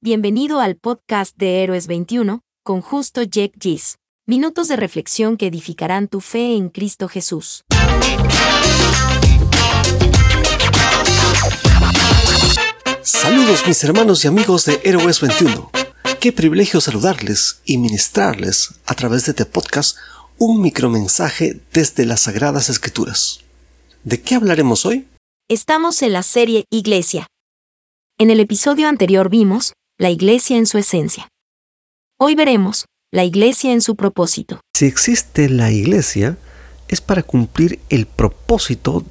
Bienvenido al podcast de Héroes 21, con justo Jack Gis. Minutos de reflexión que edificarán tu fe en Cristo Jesús. Saludos mis hermanos y amigos de Héroes 21. Qué privilegio saludarles y ministrarles a través de este podcast un micromensaje desde las Sagradas Escrituras. ¿De qué hablaremos hoy? Estamos en la serie Iglesia. En el episodio anterior vimos la Iglesia en su esencia. Hoy veremos la Iglesia en su propósito. Si existe la Iglesia, es para cumplir el propósito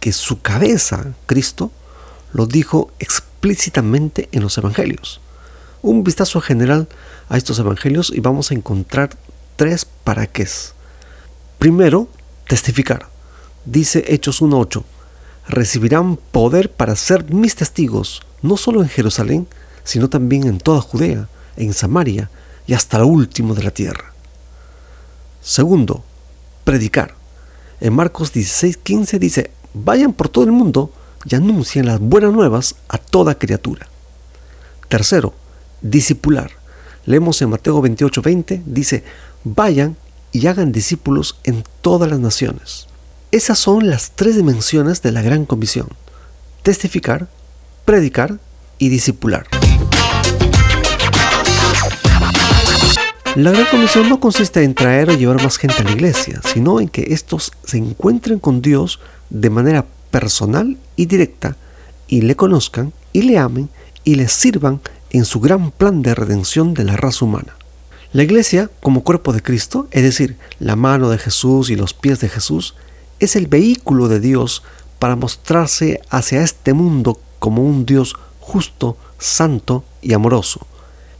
que su cabeza, Cristo, lo dijo explícitamente en los Evangelios. Un vistazo general a estos Evangelios y vamos a encontrar tres para qué. Primero, testificar. Dice Hechos 1.8, recibirán poder para ser mis testigos, no solo en Jerusalén, sino también en toda Judea, en Samaria y hasta lo último de la tierra. Segundo, predicar. En Marcos 16.15 dice, vayan por todo el mundo y anuncien las buenas nuevas a toda criatura. Tercero, discipular. Leemos en Mateo 28.20, dice, vayan y hagan discípulos en todas las naciones. Esas son las tres dimensiones de la gran comisión. Testificar, predicar y discipular. La gran comisión no consiste en traer o llevar más gente a la iglesia, sino en que estos se encuentren con Dios de manera personal y directa y le conozcan y le amen y le sirvan en su gran plan de redención de la raza humana. La iglesia, como cuerpo de Cristo, es decir, la mano de Jesús y los pies de Jesús, es el vehículo de Dios para mostrarse hacia este mundo como un Dios justo, santo y amoroso.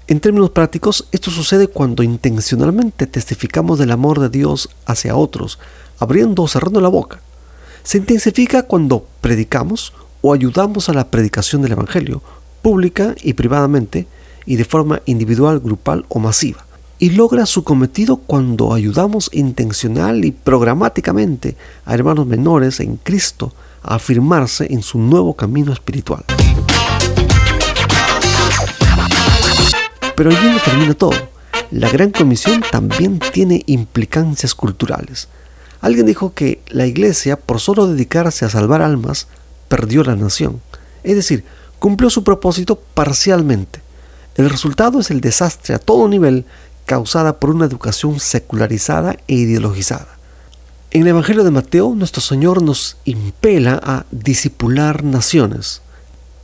En términos prácticos, esto sucede cuando intencionalmente testificamos del amor de Dios hacia otros, abriendo o cerrando la boca. Se intensifica cuando predicamos o ayudamos a la predicación del Evangelio, pública y privadamente, y de forma individual, grupal o masiva y logra su cometido cuando ayudamos intencional y programáticamente a hermanos menores en Cristo a afirmarse en su nuevo camino espiritual. Pero allí no termina todo. La Gran Comisión también tiene implicancias culturales. Alguien dijo que la iglesia, por solo dedicarse a salvar almas, perdió la nación. Es decir, cumplió su propósito parcialmente. El resultado es el desastre a todo nivel causada por una educación secularizada e ideologizada. En el Evangelio de Mateo, nuestro Señor nos impela a disipular naciones.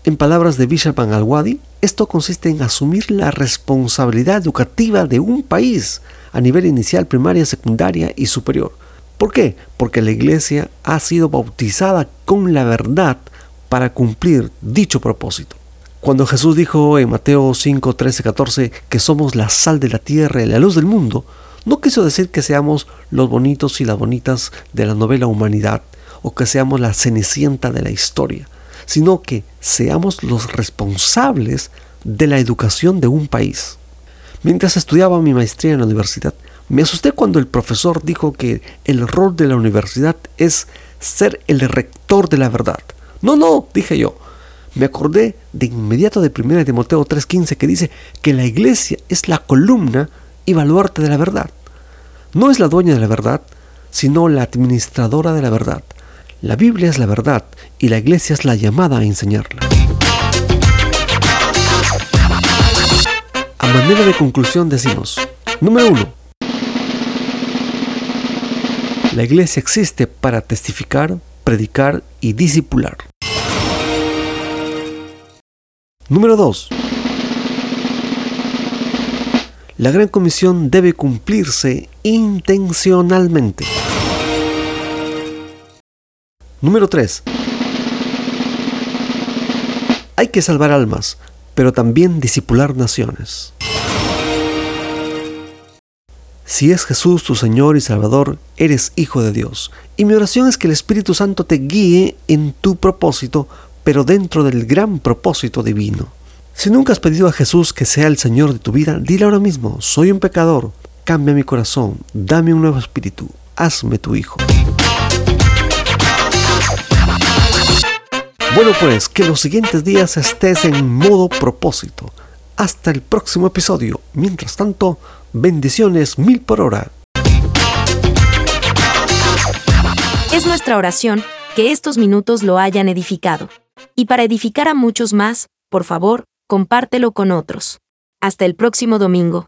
En palabras de Bishop al-Wadi, esto consiste en asumir la responsabilidad educativa de un país a nivel inicial, primaria, secundaria y superior. ¿Por qué? Porque la iglesia ha sido bautizada con la verdad para cumplir dicho propósito. Cuando Jesús dijo en Mateo 5, 13, 14 que somos la sal de la tierra y la luz del mundo, no quiso decir que seamos los bonitos y las bonitas de la novela humanidad o que seamos la cenicienta de la historia, sino que seamos los responsables de la educación de un país. Mientras estudiaba mi maestría en la universidad, me asusté cuando el profesor dijo que el rol de la universidad es ser el rector de la verdad. No, no, dije yo, me acordé de inmediato de 1 Timoteo 3:15 que dice que la iglesia es la columna y baluarte de la verdad. No es la dueña de la verdad, sino la administradora de la verdad. La Biblia es la verdad y la iglesia es la llamada a enseñarla. A manera de conclusión decimos, número uno, la iglesia existe para testificar, predicar y discipular. Número 2. La Gran Comisión debe cumplirse intencionalmente. Número 3. Hay que salvar almas, pero también disipular naciones. Si es Jesús tu Señor y Salvador, eres hijo de Dios. Y mi oración es que el Espíritu Santo te guíe en tu propósito pero dentro del gran propósito divino. Si nunca has pedido a Jesús que sea el Señor de tu vida, dile ahora mismo, soy un pecador, cambia mi corazón, dame un nuevo espíritu, hazme tu hijo. Bueno pues, que los siguientes días estés en modo propósito. Hasta el próximo episodio. Mientras tanto, bendiciones mil por hora. Es nuestra oración que estos minutos lo hayan edificado. Y para edificar a muchos más, por favor, compártelo con otros. Hasta el próximo domingo.